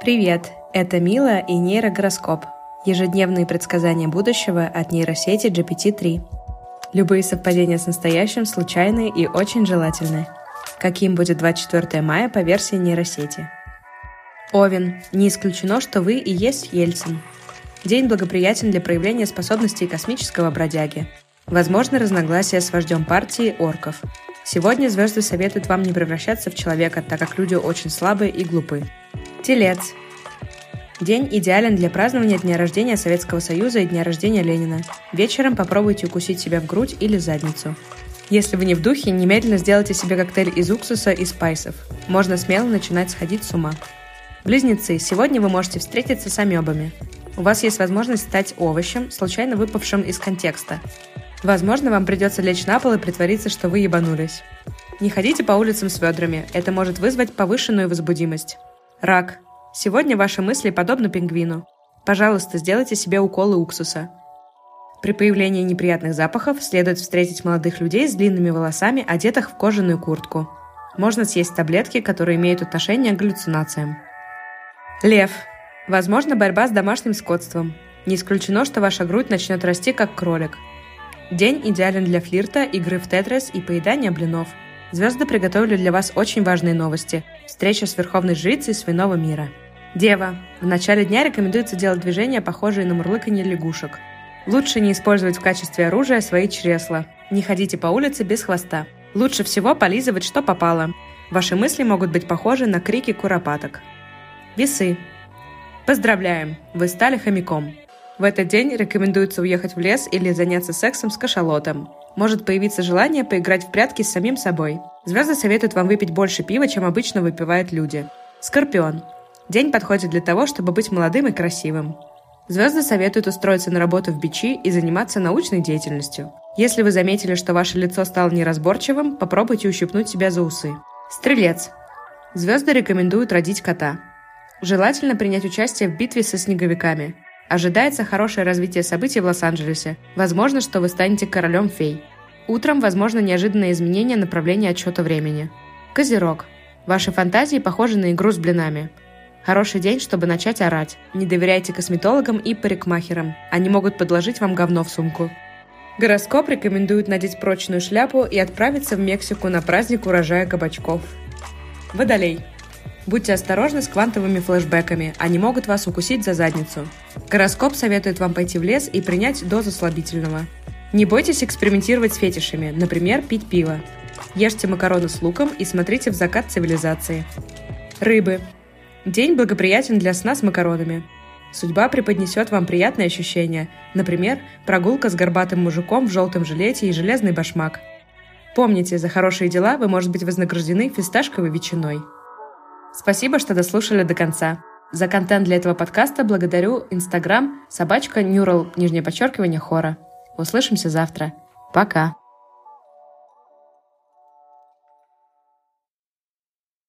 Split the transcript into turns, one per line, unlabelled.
Привет! Это Мила и нейрогороскоп. Ежедневные предсказания будущего от нейросети GPT-3. Любые совпадения с настоящим случайны и очень желательны. Каким будет 24 мая по версии нейросети? Овен. Не исключено, что вы и есть Ельцин. День благоприятен для проявления способностей космического бродяги. Возможно разногласия с вождем партии орков. Сегодня звезды советуют вам не превращаться в человека, так как люди очень слабые и глупы. Телец. День идеален для празднования дня рождения Советского Союза и дня рождения Ленина. Вечером попробуйте укусить себя в грудь или задницу. Если вы не в духе, немедленно сделайте себе коктейль из уксуса и спайсов. Можно смело начинать сходить с ума. Близнецы, сегодня вы можете встретиться с амебами. У вас есть возможность стать овощем, случайно выпавшим из контекста. Возможно, вам придется лечь на пол и притвориться, что вы ебанулись. Не ходите по улицам с ведрами, это может вызвать повышенную возбудимость. Рак. Сегодня ваши мысли подобны пингвину. Пожалуйста, сделайте себе уколы уксуса. При появлении неприятных запахов следует встретить молодых людей с длинными волосами, одетых в кожаную куртку. Можно съесть таблетки, которые имеют отношение к галлюцинациям. Лев. Возможно, борьба с домашним скотством. Не исключено, что ваша грудь начнет расти, как кролик. День идеален для флирта, игры в тетрис и поедания блинов – Звезды приготовили для вас очень важные новости. Встреча с Верховной Жрицей Свиного мира. Дева. В начале дня рекомендуется делать движения, похожие на мурлыканье лягушек. Лучше не использовать в качестве оружия свои чресла. Не ходите по улице без хвоста. Лучше всего полизывать, что попало. Ваши мысли могут быть похожи на крики куропаток. Весы. Поздравляем! Вы стали хомяком. В этот день рекомендуется уехать в лес или заняться сексом с кашалотом. Может появиться желание поиграть в прятки с самим собой. Звезды советуют вам выпить больше пива, чем обычно выпивают люди. Скорпион. День подходит для того, чтобы быть молодым и красивым. Звезды советуют устроиться на работу в бичи и заниматься научной деятельностью. Если вы заметили, что ваше лицо стало неразборчивым, попробуйте ущипнуть себя за усы. Стрелец. Звезды рекомендуют родить кота. Желательно принять участие в битве со снеговиками. Ожидается хорошее развитие событий в Лос-Анджелесе. Возможно, что вы станете королем фей. Утром возможно неожиданное изменение направления отсчета времени. Козерог. Ваши фантазии похожи на игру с блинами. Хороший день, чтобы начать орать. Не доверяйте косметологам и парикмахерам. Они могут подложить вам говно в сумку. Гороскоп рекомендует надеть прочную шляпу и отправиться в Мексику на праздник урожая кабачков. Водолей. Будьте осторожны с квантовыми флешбеками, они могут вас укусить за задницу. Гороскоп советует вам пойти в лес и принять дозу слабительного. Не бойтесь экспериментировать с фетишами, например, пить пиво. Ешьте макароны с луком и смотрите в закат цивилизации. Рыбы. День благоприятен для сна с макаронами. Судьба преподнесет вам приятные ощущения, например, прогулка с горбатым мужиком в желтом жилете и железный башмак. Помните, за хорошие дела вы можете быть вознаграждены фисташковой ветчиной. Спасибо, что дослушали до конца. За контент для этого подкаста благодарю Инстаграм собачка Neural, нижнее подчеркивание, хора. Услышимся завтра. Пока.